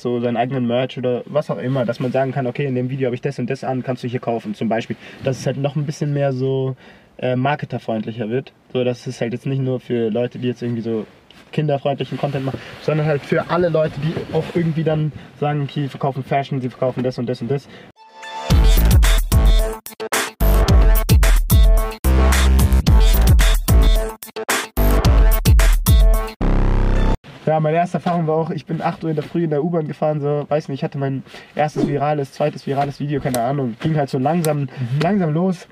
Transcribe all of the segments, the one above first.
so seinen eigenen Merch oder was auch immer, dass man sagen kann, okay, in dem Video habe ich das und das an, kannst du hier kaufen, zum Beispiel. Dass es halt noch ein bisschen mehr so äh, marketerfreundlicher wird. So, dass es halt jetzt nicht nur für Leute, die jetzt irgendwie so kinderfreundlichen Content machen, sondern halt für alle Leute, die auch irgendwie dann sagen, okay, sie verkaufen Fashion, sie verkaufen das und das und das. Ja, meine erste Erfahrung war auch, ich bin 8 Uhr in der Früh in der U-Bahn gefahren, so, weiß nicht, ich hatte mein erstes virales, zweites virales Video, keine Ahnung, ging halt so langsam, langsam los.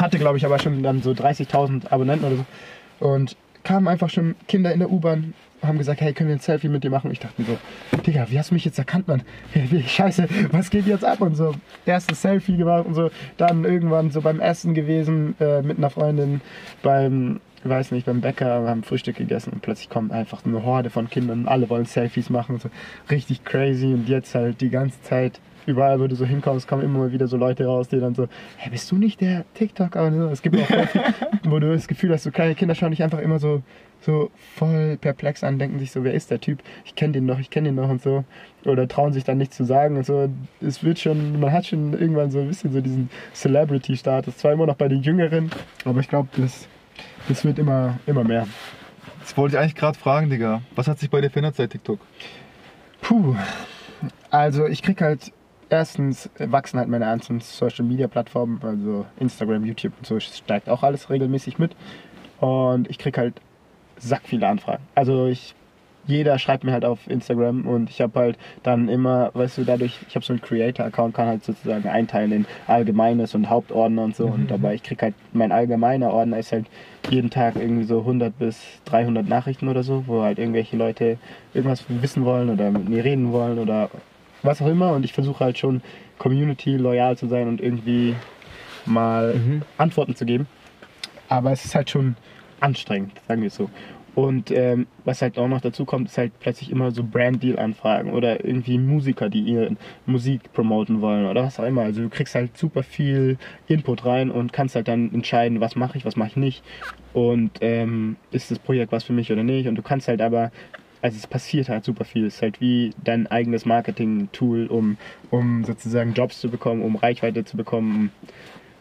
Hatte, glaube ich, aber schon dann so 30.000 Abonnenten oder so. Und kamen einfach schon Kinder in der U-Bahn, haben gesagt, hey, können wir ein Selfie mit dir machen? Ich dachte mir so, Digga, wie hast du mich jetzt erkannt, Mann? Scheiße, was geht jetzt ab? Und so, erstes Selfie gemacht und so. Dann irgendwann so beim Essen gewesen äh, mit einer Freundin beim, weiß nicht, beim Bäcker, wir haben Frühstück gegessen und plötzlich kommt einfach eine Horde von Kindern und alle wollen Selfies machen und so. Richtig crazy und jetzt halt die ganze Zeit überall, wo du so hinkommst, kommen immer mal wieder so Leute raus, die dann so, hey, bist du nicht der TikToker? Und so. Es gibt auch viel, wo du das Gefühl hast, so kleine Kinder schauen dich einfach immer so, so voll perplex an, denken sich so, wer ist der Typ? Ich kenne den noch, ich kenne den noch und so. Oder trauen sich dann nichts zu sagen und so. Es wird schon, man hat schon irgendwann so ein bisschen so diesen Celebrity-Status. Zwar immer noch bei den Jüngeren, aber ich glaube, das, das wird immer, immer mehr. Das wollte ich eigentlich gerade fragen, Digga. Was hat sich bei dir verändert seit TikTok? Puh. Also ich krieg halt erstens wachsen halt meine einzelnen Social Media Plattformen, also Instagram, YouTube und so steigt auch alles regelmäßig mit. Und ich krieg halt sack viele Anfragen. Also ich jeder schreibt mir halt auf Instagram und ich habe halt dann immer, weißt du, dadurch, ich habe so einen Creator-Account, kann halt sozusagen einteilen in Allgemeines und Hauptordner und so. Mhm. Und dabei, ich krieg halt, mein allgemeiner Ordner ist halt jeden Tag irgendwie so 100 bis 300 Nachrichten oder so, wo halt irgendwelche Leute irgendwas wissen wollen oder mit mir reden wollen oder was auch immer. Und ich versuche halt schon Community loyal zu sein und irgendwie mal Mhm. Antworten zu geben. Aber es ist halt schon anstrengend, sagen wir es so. Und ähm, was halt auch noch dazu kommt, ist halt plötzlich immer so Brand-Deal-Anfragen oder irgendwie Musiker, die ihre Musik promoten wollen oder was auch immer. Also du kriegst halt super viel Input rein und kannst halt dann entscheiden, was mache ich, was mache ich nicht. Und ähm, ist das Projekt was für mich oder nicht. Und du kannst halt aber, also es passiert halt super viel. Es ist halt wie dein eigenes Marketing-Tool, um, um sozusagen Jobs zu bekommen, um Reichweite zu bekommen,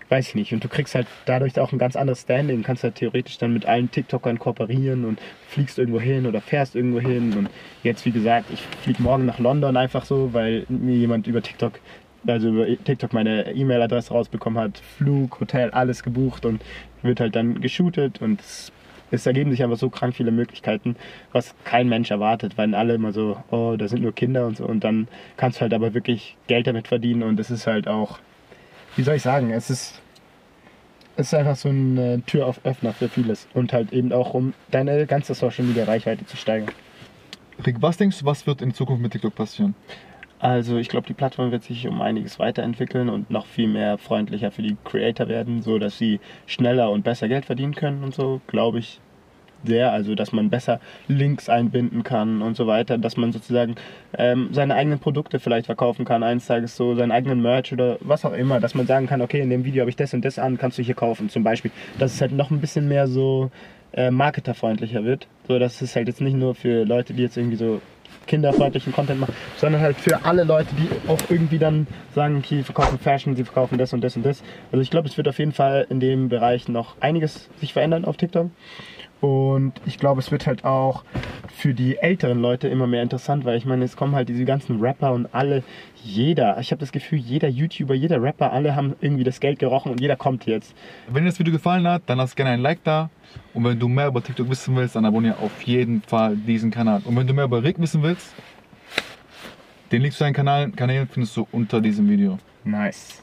weiß ich nicht. Und du kriegst halt dadurch auch ein ganz anderes Standing, kannst halt theoretisch dann mit allen TikTokern kooperieren und fliegst irgendwo hin oder fährst irgendwo hin. Und jetzt, wie gesagt, ich fliege morgen nach London einfach so, weil mir jemand über TikTok, also über TikTok meine E-Mail-Adresse rausbekommen hat, Flug, Hotel, alles gebucht und wird halt dann geshootet und es, es ergeben sich einfach so krank viele Möglichkeiten, was kein Mensch erwartet, weil alle immer so, oh, da sind nur Kinder und so. Und dann kannst du halt aber wirklich Geld damit verdienen und es ist halt auch wie soll ich sagen, es ist, es ist einfach so ein äh, Türöffner für vieles und halt eben auch, um deine ganze Social Media Reichweite zu steigern. Rick, was denkst du, was wird in Zukunft mit TikTok passieren? Also ich glaube, die Plattform wird sich um einiges weiterentwickeln und noch viel mehr freundlicher für die Creator werden, so dass sie schneller und besser Geld verdienen können und so, glaube ich sehr. Also dass man besser Links einbinden kann und so weiter, dass man sozusagen ähm, seine eigenen Produkte vielleicht verkaufen kann, eines Tages so seinen eigenen Merch oder was auch immer, dass man sagen kann, okay, in dem Video habe ich das und das an, kannst du hier kaufen, zum Beispiel. Dass es halt noch ein bisschen mehr so äh, marketerfreundlicher wird, so dass es halt jetzt nicht nur für Leute, die jetzt irgendwie so kinderfreundlichen Content machen, sondern halt für alle Leute, die auch irgendwie dann sagen, okay, sie verkaufen Fashion, sie verkaufen das und das und das. Also ich glaube, es wird auf jeden Fall in dem Bereich noch einiges sich verändern auf TikTok. Und ich glaube, es wird halt auch für die älteren Leute immer mehr interessant, weil ich meine, es kommen halt diese ganzen Rapper und alle, jeder, ich habe das Gefühl, jeder YouTuber, jeder Rapper, alle haben irgendwie das Geld gerochen und jeder kommt jetzt. Wenn dir das Video gefallen hat, dann lass gerne ein Like da. Und wenn du mehr über TikTok wissen willst, dann abonniere auf jeden Fall diesen Kanal. Und wenn du mehr über Rick wissen willst, den Link zu seinen Kanal, Kanälen findest du unter diesem Video. Nice.